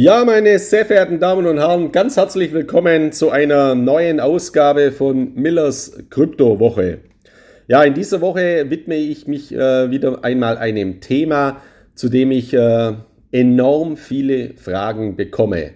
Ja, meine sehr verehrten Damen und Herren, ganz herzlich willkommen zu einer neuen Ausgabe von Millers Kryptowoche. Ja, in dieser Woche widme ich mich äh, wieder einmal einem Thema, zu dem ich äh, enorm viele Fragen bekomme.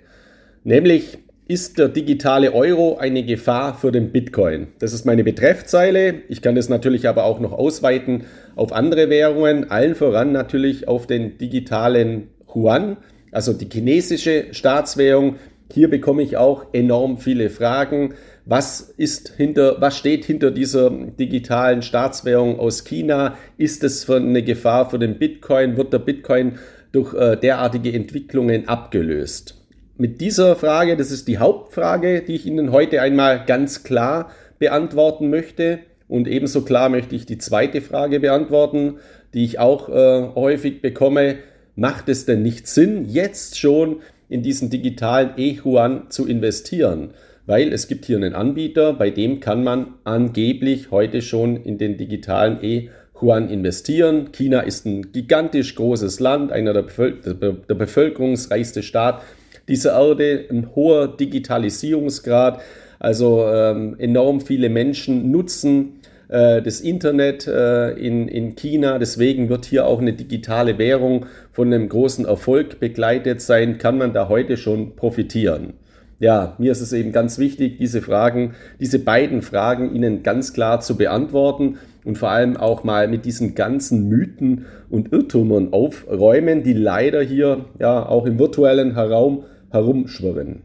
Nämlich, ist der digitale Euro eine Gefahr für den Bitcoin? Das ist meine Betreffzeile. Ich kann das natürlich aber auch noch ausweiten auf andere Währungen, allen voran natürlich auf den digitalen Yuan also die chinesische Staatswährung. Hier bekomme ich auch enorm viele Fragen. Was ist hinter, was steht hinter dieser digitalen Staatswährung aus China? Ist es für eine Gefahr für den Bitcoin? Wird der Bitcoin durch äh, derartige Entwicklungen abgelöst? Mit dieser Frage, das ist die Hauptfrage, die ich Ihnen heute einmal ganz klar beantworten möchte. Und ebenso klar möchte ich die zweite Frage beantworten, die ich auch äh, häufig bekomme macht es denn nicht Sinn, jetzt schon in diesen digitalen E-Yuan zu investieren? Weil es gibt hier einen Anbieter, bei dem kann man angeblich heute schon in den digitalen E-Yuan investieren. China ist ein gigantisch großes Land, einer der, Bevöl der bevölkerungsreichste Staat dieser Erde, ein hoher Digitalisierungsgrad. Also ähm, enorm viele Menschen nutzen das Internet äh, in, in China. Deswegen wird hier auch eine digitale Währung von einem großen Erfolg begleitet sein. Kann man da heute schon profitieren? Ja, mir ist es eben ganz wichtig, diese Fragen, diese beiden Fragen Ihnen ganz klar zu beantworten und vor allem auch mal mit diesen ganzen Mythen und Irrtümern aufräumen, die leider hier ja auch im virtuellen Raum herumschwirren.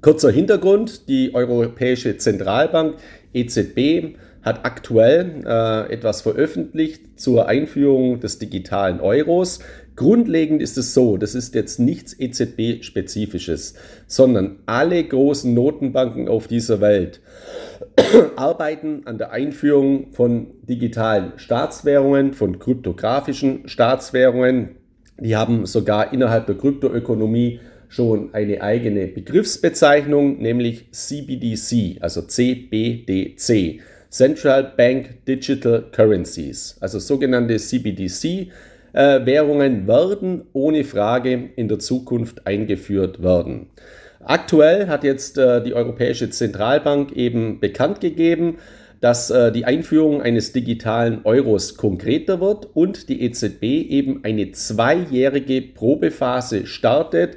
Kurzer Hintergrund, die Europäische Zentralbank EZB hat aktuell äh, etwas veröffentlicht zur Einführung des digitalen Euros. Grundlegend ist es so, das ist jetzt nichts EZB-spezifisches, sondern alle großen Notenbanken auf dieser Welt arbeiten an der Einführung von digitalen Staatswährungen, von kryptografischen Staatswährungen. Die haben sogar innerhalb der Kryptoökonomie schon eine eigene Begriffsbezeichnung, nämlich CBDC, also CBDC. Central Bank Digital Currencies, also sogenannte CBDC-Währungen, äh, werden ohne Frage in der Zukunft eingeführt werden. Aktuell hat jetzt äh, die Europäische Zentralbank eben bekannt gegeben, dass äh, die Einführung eines digitalen Euros konkreter wird und die EZB eben eine zweijährige Probephase startet,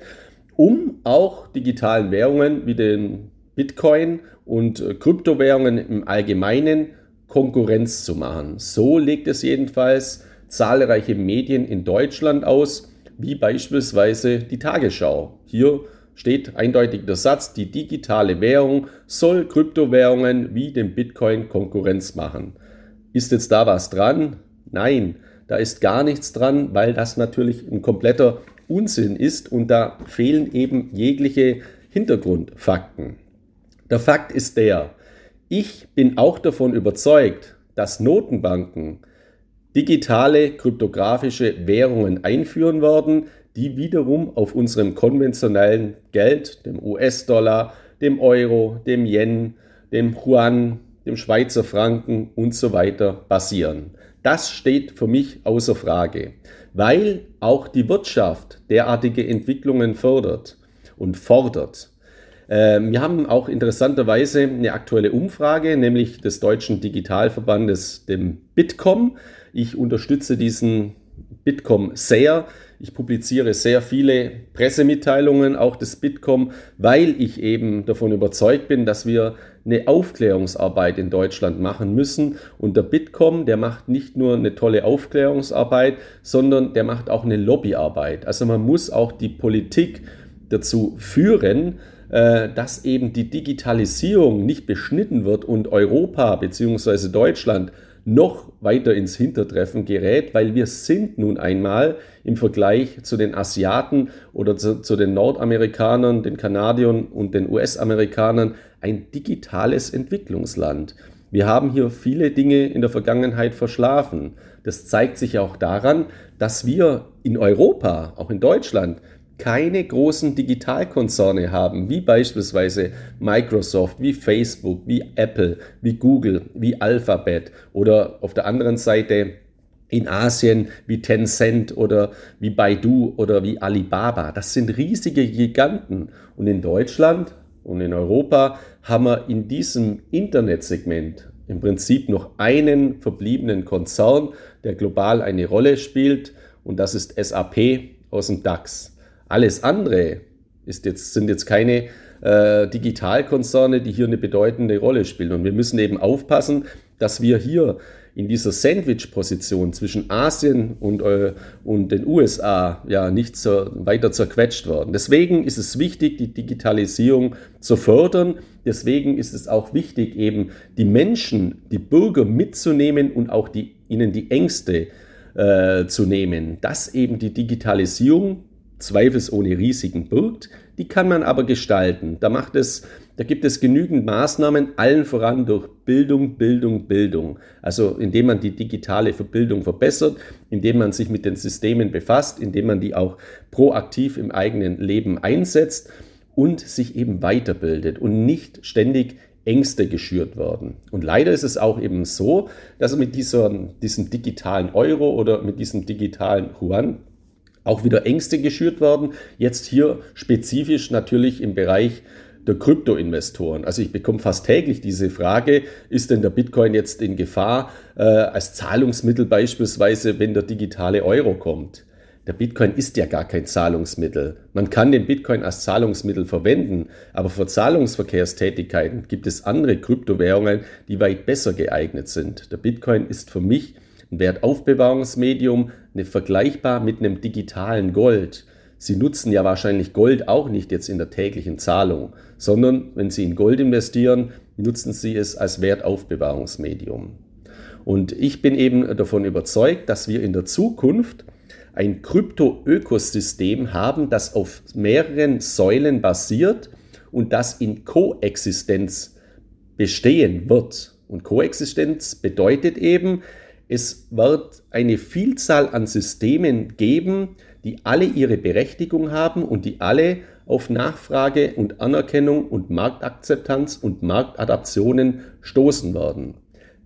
um auch digitalen Währungen wie den Bitcoin und äh, Kryptowährungen im Allgemeinen Konkurrenz zu machen. So legt es jedenfalls zahlreiche Medien in Deutschland aus, wie beispielsweise die Tagesschau. Hier steht eindeutig der Satz, die digitale Währung soll Kryptowährungen wie dem Bitcoin Konkurrenz machen. Ist jetzt da was dran? Nein, da ist gar nichts dran, weil das natürlich ein kompletter Unsinn ist und da fehlen eben jegliche Hintergrundfakten. Der Fakt ist der, ich bin auch davon überzeugt, dass Notenbanken digitale kryptografische Währungen einführen werden, die wiederum auf unserem konventionellen Geld, dem US-Dollar, dem Euro, dem Yen, dem Yuan, dem Schweizer Franken und so weiter basieren. Das steht für mich außer Frage, weil auch die Wirtschaft derartige Entwicklungen fördert und fordert. Ähm, wir haben auch interessanterweise eine aktuelle Umfrage, nämlich des Deutschen Digitalverbandes, dem Bitkom. Ich unterstütze diesen Bitkom sehr. Ich publiziere sehr viele Pressemitteilungen, auch des Bitkom, weil ich eben davon überzeugt bin, dass wir eine Aufklärungsarbeit in Deutschland machen müssen. Und der Bitkom, der macht nicht nur eine tolle Aufklärungsarbeit, sondern der macht auch eine Lobbyarbeit. Also man muss auch die Politik dazu führen, dass eben die Digitalisierung nicht beschnitten wird und Europa bzw. Deutschland noch weiter ins Hintertreffen gerät, weil wir sind nun einmal im Vergleich zu den Asiaten oder zu, zu den Nordamerikanern, den Kanadiern und den US-Amerikanern ein digitales Entwicklungsland. Wir haben hier viele Dinge in der Vergangenheit verschlafen. Das zeigt sich auch daran, dass wir in Europa, auch in Deutschland, keine großen Digitalkonzerne haben, wie beispielsweise Microsoft, wie Facebook, wie Apple, wie Google, wie Alphabet oder auf der anderen Seite in Asien wie Tencent oder wie Baidu oder wie Alibaba. Das sind riesige Giganten. Und in Deutschland und in Europa haben wir in diesem Internetsegment im Prinzip noch einen verbliebenen Konzern, der global eine Rolle spielt. Und das ist SAP aus dem DAX. Alles andere ist jetzt, sind jetzt keine äh, Digitalkonzerne, die hier eine bedeutende Rolle spielen. Und wir müssen eben aufpassen, dass wir hier in dieser Sandwich-Position zwischen Asien und, äh, und den USA ja nicht so weiter zerquetscht werden. Deswegen ist es wichtig, die Digitalisierung zu fördern. Deswegen ist es auch wichtig, eben die Menschen, die Bürger mitzunehmen und auch die, ihnen die Ängste äh, zu nehmen, dass eben die Digitalisierung zweifelsohne Risiken birgt. Die kann man aber gestalten. Da macht es da gibt es genügend Maßnahmen, allen voran durch Bildung, Bildung, Bildung. Also indem man die digitale Verbildung verbessert, indem man sich mit den Systemen befasst, indem man die auch proaktiv im eigenen Leben einsetzt und sich eben weiterbildet und nicht ständig Ängste geschürt werden. Und leider ist es auch eben so, dass mit dieser, diesem digitalen Euro oder mit diesem digitalen Yuan auch wieder Ängste geschürt werden. Jetzt hier spezifisch natürlich im Bereich der Kryptoinvestoren. Also ich bekomme fast täglich diese Frage, ist denn der Bitcoin jetzt in Gefahr äh, als Zahlungsmittel beispielsweise, wenn der digitale Euro kommt? Der Bitcoin ist ja gar kein Zahlungsmittel. Man kann den Bitcoin als Zahlungsmittel verwenden, aber für Zahlungsverkehrstätigkeiten gibt es andere Kryptowährungen, die weit besser geeignet sind. Der Bitcoin ist für mich ein Wertaufbewahrungsmedium, ne, vergleichbar mit einem digitalen Gold. Sie nutzen ja wahrscheinlich Gold auch nicht jetzt in der täglichen Zahlung, sondern wenn Sie in Gold investieren, nutzen Sie es als Wertaufbewahrungsmedium. Und ich bin eben davon überzeugt, dass wir in der Zukunft ein Krypto-Ökosystem haben, das auf mehreren Säulen basiert und das in Koexistenz bestehen wird. Und Koexistenz bedeutet eben, es wird eine Vielzahl an Systemen geben, die alle ihre Berechtigung haben und die alle auf Nachfrage und Anerkennung und Marktakzeptanz und Marktadaptionen stoßen werden.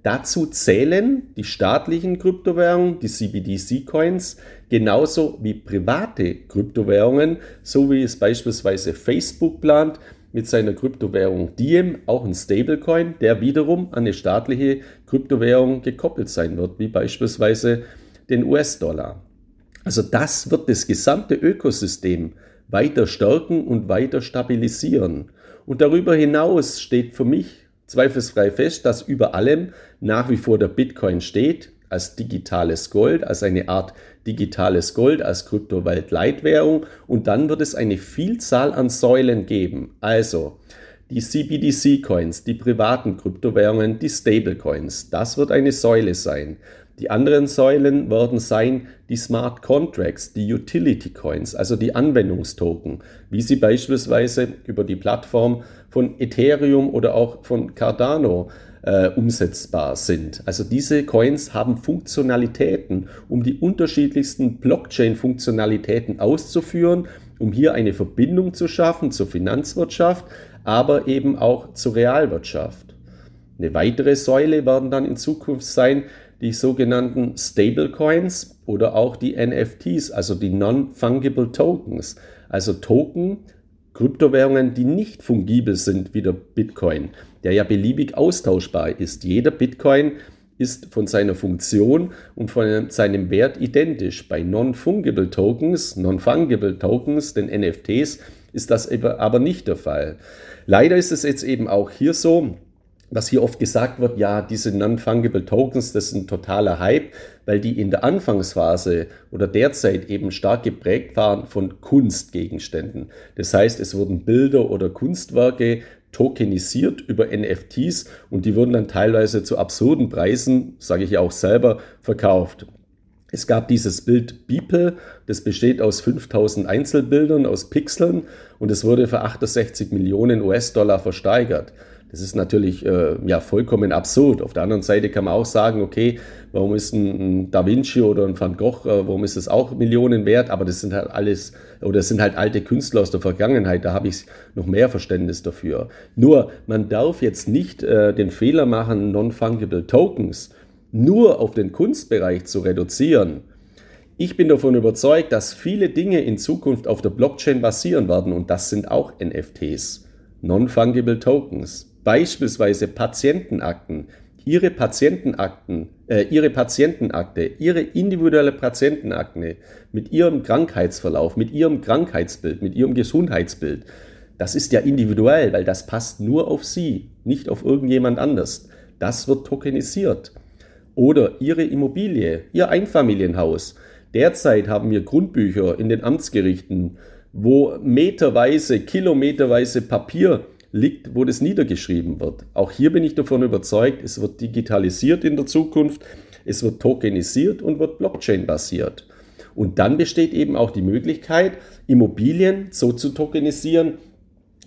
Dazu zählen die staatlichen Kryptowährungen, die CBDC-Coins, genauso wie private Kryptowährungen, so wie es beispielsweise Facebook plant mit seiner Kryptowährung Diem, auch ein Stablecoin, der wiederum an eine staatliche Kryptowährung gekoppelt sein wird, wie beispielsweise den US-Dollar. Also das wird das gesamte Ökosystem weiter stärken und weiter stabilisieren. Und darüber hinaus steht für mich zweifelsfrei fest, dass über allem nach wie vor der Bitcoin steht, als digitales Gold, als eine Art digitales Gold, als Kryptowelt-Leitwährung. Und dann wird es eine Vielzahl an Säulen geben. Also die CBDC-Coins, die privaten Kryptowährungen, die Stablecoins. Das wird eine Säule sein. Die anderen Säulen werden sein die Smart Contracts, die Utility Coins, also die Anwendungstoken, wie sie beispielsweise über die Plattform von Ethereum oder auch von Cardano äh, umsetzbar sind. Also diese Coins haben Funktionalitäten, um die unterschiedlichsten Blockchain-Funktionalitäten auszuführen, um hier eine Verbindung zu schaffen zur Finanzwirtschaft, aber eben auch zur Realwirtschaft. Eine weitere Säule werden dann in Zukunft sein die sogenannten Stablecoins oder auch die NFTs, also die Non-Fungible Tokens, also Token, Kryptowährungen, die nicht fungibel sind wie der Bitcoin, der ja beliebig austauschbar ist. Jeder Bitcoin ist von seiner Funktion und von seinem Wert identisch. Bei Non-Fungible Tokens, Non-Fungible Tokens, den NFTs, ist das aber nicht der Fall. Leider ist es jetzt eben auch hier so, dass hier oft gesagt wird, ja, diese Non-Fungible Tokens, das ist ein totaler Hype, weil die in der Anfangsphase oder derzeit eben stark geprägt waren von Kunstgegenständen. Das heißt, es wurden Bilder oder Kunstwerke tokenisiert über NFTs und die wurden dann teilweise zu absurden Preisen, sage ich ja auch selber, verkauft. Es gab dieses Bild Beeple, das besteht aus 5000 Einzelbildern aus Pixeln und es wurde für 68 Millionen US-Dollar versteigert. Das ist natürlich äh, ja vollkommen absurd. Auf der anderen Seite kann man auch sagen, okay, warum ist ein, ein Da Vinci oder ein Van Gogh, äh, warum ist das auch Millionen wert? Aber das sind halt alles, oder das sind halt alte Künstler aus der Vergangenheit. Da habe ich noch mehr Verständnis dafür. Nur, man darf jetzt nicht äh, den Fehler machen, Non-Fungible Tokens nur auf den Kunstbereich zu reduzieren. Ich bin davon überzeugt, dass viele Dinge in Zukunft auf der Blockchain basieren werden und das sind auch NFTs, Non-Fungible Tokens, beispielsweise Patientenakten, Ihre Patientenakten, äh, Ihre Patientenakte, Ihre individuelle Patientenakte mit Ihrem Krankheitsverlauf, mit Ihrem Krankheitsbild, mit Ihrem Gesundheitsbild, das ist ja individuell, weil das passt nur auf Sie, nicht auf irgendjemand anders. Das wird tokenisiert. Oder Ihre Immobilie, Ihr Einfamilienhaus. Derzeit haben wir Grundbücher in den Amtsgerichten, wo meterweise, kilometerweise Papier liegt, wo das niedergeschrieben wird. Auch hier bin ich davon überzeugt, es wird digitalisiert in der Zukunft, es wird tokenisiert und wird Blockchain-basiert. Und dann besteht eben auch die Möglichkeit, Immobilien so zu tokenisieren,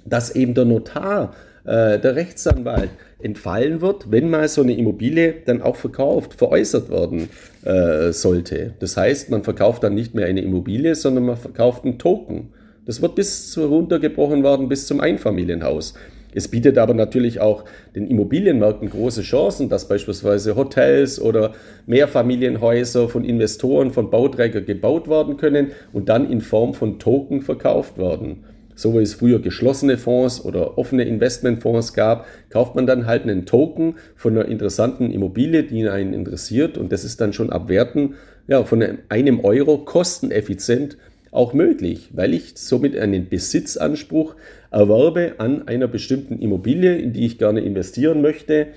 dass eben der Notar, äh, der Rechtsanwalt entfallen wird, wenn mal so eine Immobilie dann auch verkauft, veräußert werden äh, sollte. Das heißt, man verkauft dann nicht mehr eine Immobilie, sondern man verkauft einen Token. Das wird bis runtergebrochen worden bis zum Einfamilienhaus. Es bietet aber natürlich auch den Immobilienmärkten große Chancen, dass beispielsweise Hotels oder Mehrfamilienhäuser von Investoren, von Bauträgern gebaut werden können und dann in Form von Token verkauft werden. So wie es früher geschlossene Fonds oder offene Investmentfonds gab, kauft man dann halt einen Token von einer interessanten Immobilie, die einen interessiert und das ist dann schon ab Werten ja, von einem Euro kosteneffizient auch möglich, weil ich somit einen Besitzanspruch erwerbe an einer bestimmten Immobilie, in die ich gerne investieren möchte,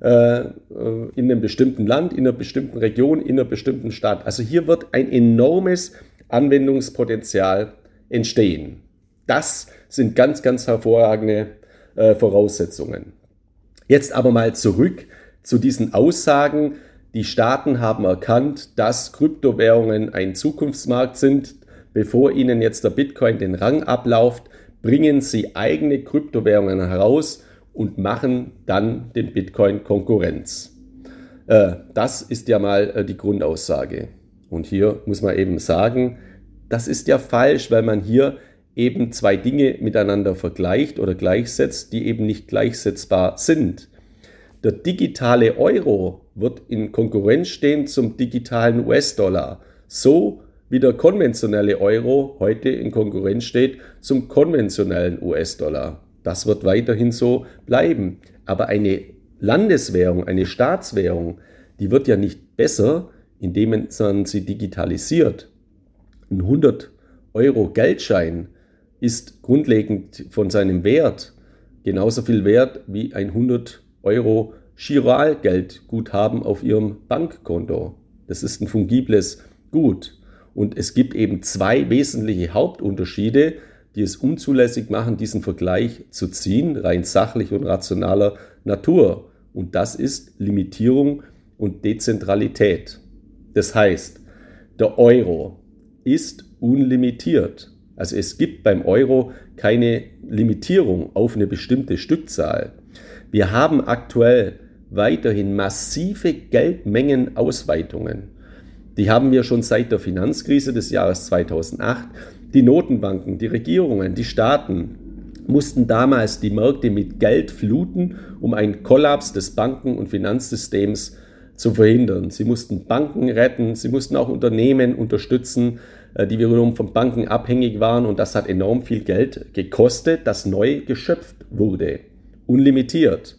äh, in einem bestimmten Land, in einer bestimmten Region, in einer bestimmten Stadt. Also hier wird ein enormes Anwendungspotenzial entstehen. Das sind ganz, ganz hervorragende äh, Voraussetzungen. Jetzt aber mal zurück zu diesen Aussagen. Die Staaten haben erkannt, dass Kryptowährungen ein Zukunftsmarkt sind, bevor Ihnen jetzt der Bitcoin den Rang ablauft, bringen Sie eigene Kryptowährungen heraus und machen dann dem Bitcoin Konkurrenz. Äh, das ist ja mal äh, die Grundaussage. Und hier muss man eben sagen, das ist ja falsch, weil man hier eben zwei Dinge miteinander vergleicht oder gleichsetzt, die eben nicht gleichsetzbar sind. Der digitale Euro wird in Konkurrenz stehen zum digitalen US-Dollar. So wie der konventionelle Euro heute in Konkurrenz steht zum konventionellen US-Dollar. Das wird weiterhin so bleiben. Aber eine Landeswährung, eine Staatswährung, die wird ja nicht besser, indem man sie digitalisiert. Ein 100 Euro Geldschein ist grundlegend von seinem Wert genauso viel wert wie ein 100 Euro Giralgeldguthaben auf Ihrem Bankkonto. Das ist ein fungibles Gut. Und es gibt eben zwei wesentliche Hauptunterschiede, die es unzulässig machen, diesen Vergleich zu ziehen, rein sachlich und rationaler Natur. Und das ist Limitierung und Dezentralität. Das heißt, der Euro ist unlimitiert. Also es gibt beim Euro keine Limitierung auf eine bestimmte Stückzahl. Wir haben aktuell weiterhin massive Geldmengenausweitungen. Die haben wir schon seit der Finanzkrise des Jahres 2008. Die Notenbanken, die Regierungen, die Staaten mussten damals die Märkte mit Geld fluten, um einen Kollaps des Banken- und Finanzsystems zu verhindern. Sie mussten Banken retten, sie mussten auch Unternehmen unterstützen, äh, die wiederum von Banken abhängig waren und das hat enorm viel Geld gekostet, das neu geschöpft wurde, unlimitiert.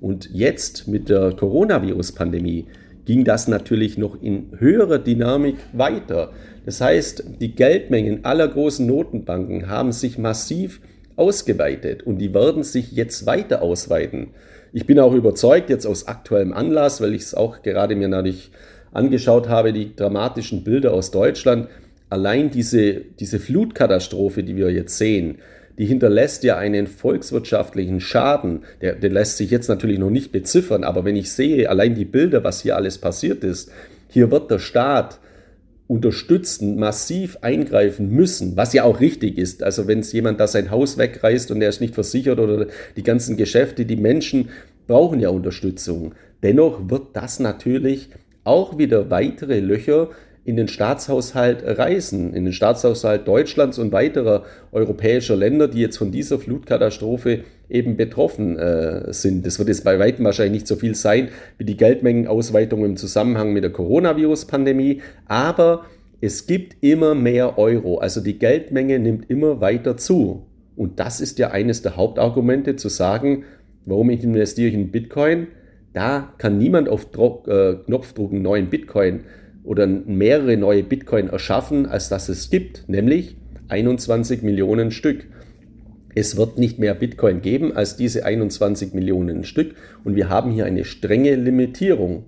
Und jetzt mit der Coronavirus-Pandemie ging das natürlich noch in höherer Dynamik weiter. Das heißt, die Geldmengen aller großen Notenbanken haben sich massiv ausgeweitet und die werden sich jetzt weiter ausweiten. Ich bin auch überzeugt, jetzt aus aktuellem Anlass, weil ich es auch gerade mir natürlich angeschaut habe, die dramatischen Bilder aus Deutschland, allein diese, diese Flutkatastrophe, die wir jetzt sehen, die hinterlässt ja einen volkswirtschaftlichen Schaden. Der, der lässt sich jetzt natürlich noch nicht beziffern, aber wenn ich sehe, allein die Bilder, was hier alles passiert ist, hier wird der Staat unterstützen, massiv eingreifen müssen, was ja auch richtig ist. Also wenn es jemand da sein Haus wegreißt und er ist nicht versichert oder die ganzen Geschäfte, die Menschen brauchen ja Unterstützung. Dennoch wird das natürlich auch wieder weitere Löcher in den Staatshaushalt reisen, in den Staatshaushalt Deutschlands und weiterer europäischer Länder, die jetzt von dieser Flutkatastrophe eben betroffen äh, sind. Das wird jetzt bei weitem wahrscheinlich nicht so viel sein wie die Geldmengenausweitung im Zusammenhang mit der Coronavirus-Pandemie, aber es gibt immer mehr Euro, also die Geldmenge nimmt immer weiter zu. Und das ist ja eines der Hauptargumente zu sagen, warum ich investiere ich in Bitcoin. Da kann niemand auf Dro äh, Knopfdruck einen neuen Bitcoin oder mehrere neue Bitcoin erschaffen, als dass es gibt, nämlich 21 Millionen Stück. Es wird nicht mehr Bitcoin geben als diese 21 Millionen Stück und wir haben hier eine strenge Limitierung.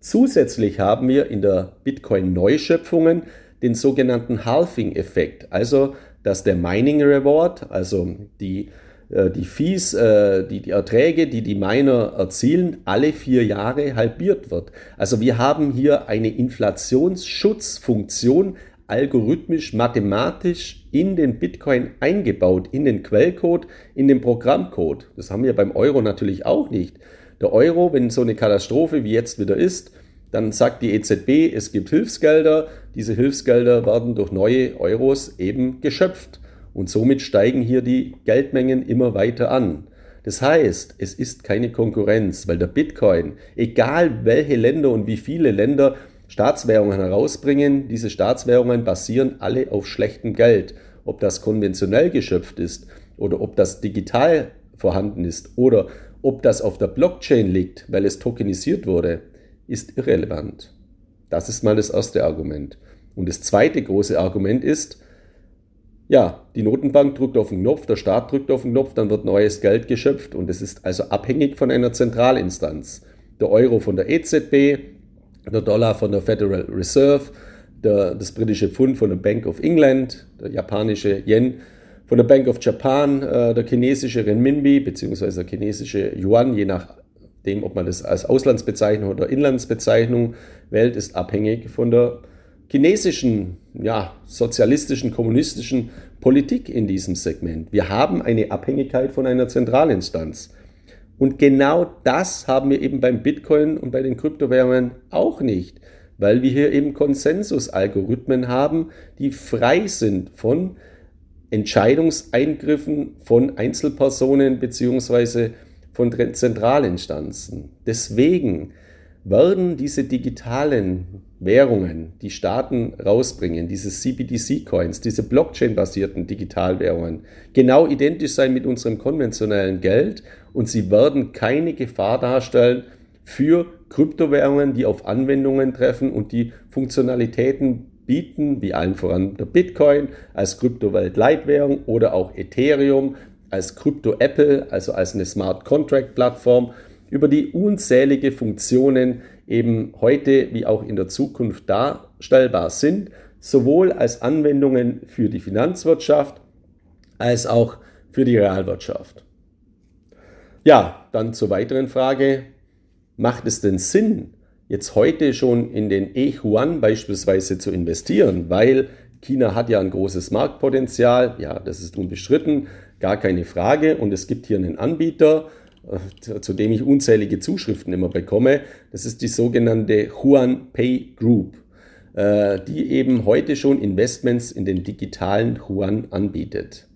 Zusätzlich haben wir in der Bitcoin-Neuschöpfungen den sogenannten Halving-Effekt, also dass der Mining Reward, also die, die Fees, äh, die, die Erträge, die die Miner erzielen, alle vier Jahre halbiert wird. Also wir haben hier eine Inflationsschutzfunktion algorithmisch, mathematisch in den Bitcoin eingebaut, in den Quellcode, in den Programmcode. Das haben wir beim Euro natürlich auch nicht. Der Euro, wenn so eine Katastrophe wie jetzt wieder ist, dann sagt die EZB, es gibt Hilfsgelder. Diese Hilfsgelder werden durch neue Euros eben geschöpft. Und somit steigen hier die Geldmengen immer weiter an. Das heißt, es ist keine Konkurrenz, weil der Bitcoin, egal welche Länder und wie viele Länder Staatswährungen herausbringen, diese Staatswährungen basieren alle auf schlechtem Geld. Ob das konventionell geschöpft ist oder ob das digital vorhanden ist oder ob das auf der Blockchain liegt, weil es tokenisiert wurde ist irrelevant. Das ist mal das erste Argument. Und das zweite große Argument ist, ja, die Notenbank drückt auf den Knopf, der Staat drückt auf den Knopf, dann wird neues Geld geschöpft und es ist also abhängig von einer Zentralinstanz. Der Euro von der EZB, der Dollar von der Federal Reserve, der, das britische Pfund von der Bank of England, der japanische Yen von der Bank of Japan, äh, der chinesische Renminbi bzw. der chinesische Yuan, je nach dem, ob man das als Auslandsbezeichnung oder Inlandsbezeichnung wählt, ist abhängig von der chinesischen, ja, sozialistischen, kommunistischen Politik in diesem Segment. Wir haben eine Abhängigkeit von einer Zentralinstanz. Und genau das haben wir eben beim Bitcoin und bei den Kryptowährungen auch nicht, weil wir hier eben Konsensusalgorithmen haben, die frei sind von Entscheidungseingriffen von Einzelpersonen beziehungsweise von Zentralinstanzen. Deswegen werden diese digitalen Währungen, die Staaten rausbringen, diese CBDC-Coins, diese Blockchain-basierten Digitalwährungen, genau identisch sein mit unserem konventionellen Geld und sie werden keine Gefahr darstellen für Kryptowährungen, die auf Anwendungen treffen und die Funktionalitäten bieten, wie allen voran der Bitcoin als Kryptowelt-Leitwährung oder auch Ethereum als Krypto Apple, also als eine Smart Contract Plattform, über die unzählige Funktionen eben heute wie auch in der Zukunft darstellbar sind, sowohl als Anwendungen für die Finanzwirtschaft als auch für die Realwirtschaft. Ja, dann zur weiteren Frage. Macht es denn Sinn, jetzt heute schon in den E-Yuan beispielsweise zu investieren? Weil China hat ja ein großes Marktpotenzial, ja, das ist unbestritten, gar keine Frage. Und es gibt hier einen Anbieter, zu dem ich unzählige Zuschriften immer bekomme. Das ist die sogenannte Huan Pay Group, äh, die eben heute schon Investments in den digitalen Huan anbietet.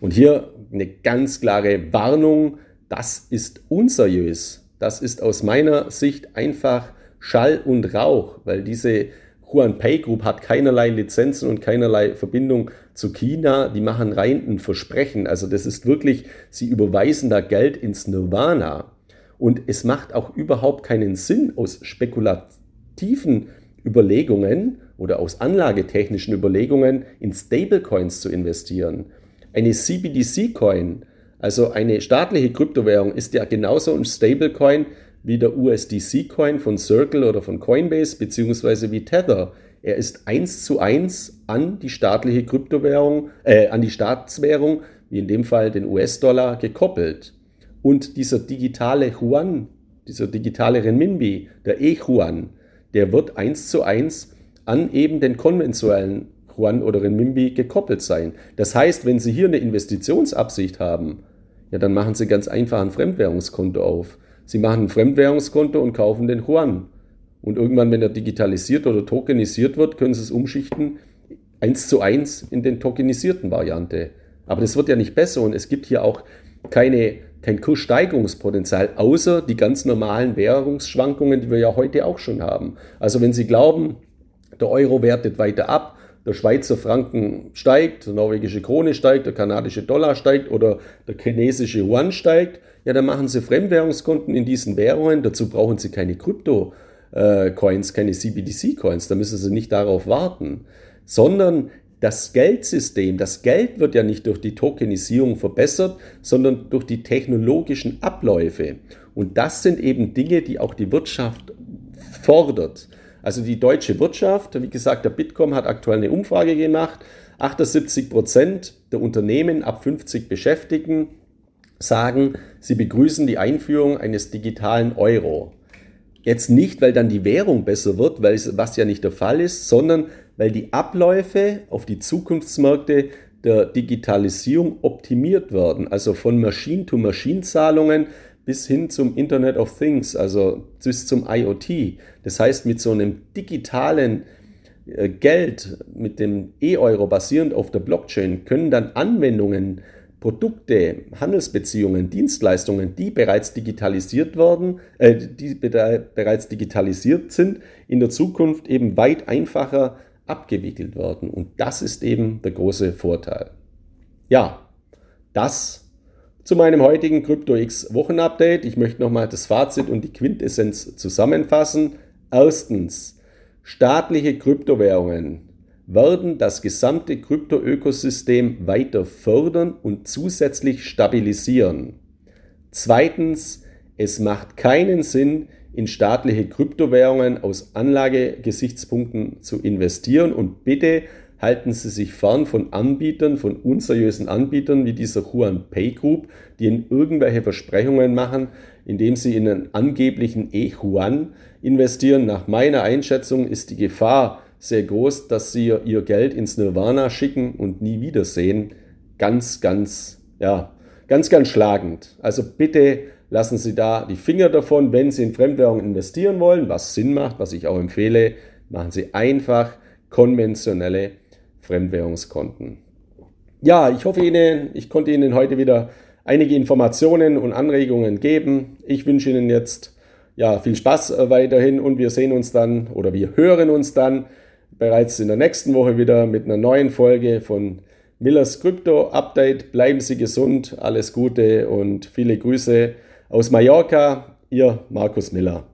Und hier eine ganz klare Warnung, das ist unseriös. Das ist aus meiner Sicht einfach Schall und Rauch, weil diese Huan Pay Group hat keinerlei Lizenzen und keinerlei Verbindung zu China. Die machen rein ein Versprechen. Also das ist wirklich, sie überweisen da Geld ins Nirvana. Und es macht auch überhaupt keinen Sinn aus spekulativen Überlegungen oder aus anlagetechnischen Überlegungen in Stablecoins zu investieren. Eine CBDC-Coin, also eine staatliche Kryptowährung, ist ja genauso ein Stablecoin wie der USDC-Coin von Circle oder von Coinbase beziehungsweise wie Tether. Er ist eins zu eins an die staatliche Kryptowährung, äh, an die Staatswährung, wie in dem Fall den US-Dollar, gekoppelt. Und dieser digitale Yuan, dieser digitale Renminbi, der E-Yuan, der wird eins zu eins an eben den konventionellen Yuan oder Renminbi gekoppelt sein. Das heißt, wenn Sie hier eine Investitionsabsicht haben, ja, dann machen Sie ganz einfach ein Fremdwährungskonto auf. Sie machen ein Fremdwährungskonto und kaufen den Yuan. Und irgendwann, wenn er digitalisiert oder tokenisiert wird, können Sie es umschichten eins zu eins in den tokenisierten Variante. Aber das wird ja nicht besser und es gibt hier auch keine, kein Kurssteigerungspotenzial, außer die ganz normalen Währungsschwankungen, die wir ja heute auch schon haben. Also wenn Sie glauben, der Euro wertet weiter ab, der Schweizer Franken steigt, der norwegische Krone steigt, der kanadische Dollar steigt oder der chinesische Yuan steigt, ja, dann machen Sie Fremdwährungskonten in diesen Währungen. Dazu brauchen Sie keine Krypto-Coins, keine CBDC-Coins. Da müssen Sie nicht darauf warten sondern das Geldsystem, das Geld wird ja nicht durch die Tokenisierung verbessert, sondern durch die technologischen Abläufe. Und das sind eben Dinge, die auch die Wirtschaft fordert. Also die deutsche Wirtschaft, wie gesagt, der Bitkom hat aktuell eine Umfrage gemacht. 78 Prozent der Unternehmen ab 50 Beschäftigten sagen, sie begrüßen die Einführung eines digitalen Euro. Jetzt nicht, weil dann die Währung besser wird, weil es, was ja nicht der Fall ist, sondern weil die Abläufe auf die Zukunftsmärkte der Digitalisierung optimiert werden, also von Machine-to-Machine-Zahlungen bis hin zum Internet of Things, also bis zum IoT. Das heißt, mit so einem digitalen äh, Geld, mit dem E-Euro basierend auf der Blockchain, können dann Anwendungen Produkte, Handelsbeziehungen, Dienstleistungen, die bereits digitalisiert werden, äh, die bereits digitalisiert sind, in der Zukunft eben weit einfacher abgewickelt werden. Und das ist eben der große Vorteil. Ja, das zu meinem heutigen CryptoX Wochenupdate. Ich möchte nochmal das Fazit und die Quintessenz zusammenfassen. Erstens, staatliche Kryptowährungen werden das gesamte Kryptoökosystem weiter fördern und zusätzlich stabilisieren. Zweitens, es macht keinen Sinn, in staatliche Kryptowährungen aus Anlagegesichtspunkten zu investieren und bitte halten Sie sich fern von Anbietern, von unseriösen Anbietern wie dieser Huan Pay Group, die Ihnen irgendwelche Versprechungen machen, indem sie in einen angeblichen E-Huan investieren. Nach meiner Einschätzung ist die Gefahr sehr groß, dass sie ihr Geld ins Nirvana schicken und nie wiedersehen. Ganz, ganz, ja, ganz, ganz schlagend. Also bitte lassen Sie da die Finger davon, wenn Sie in Fremdwährungen investieren wollen, was Sinn macht, was ich auch empfehle, machen Sie einfach konventionelle Fremdwährungskonten. Ja, ich hoffe Ihnen, ich konnte Ihnen heute wieder einige Informationen und Anregungen geben. Ich wünsche Ihnen jetzt ja, viel Spaß weiterhin und wir sehen uns dann oder wir hören uns dann bereits in der nächsten Woche wieder mit einer neuen Folge von Millers Crypto Update. Bleiben Sie gesund, alles Gute und viele Grüße aus Mallorca. Ihr Markus Miller.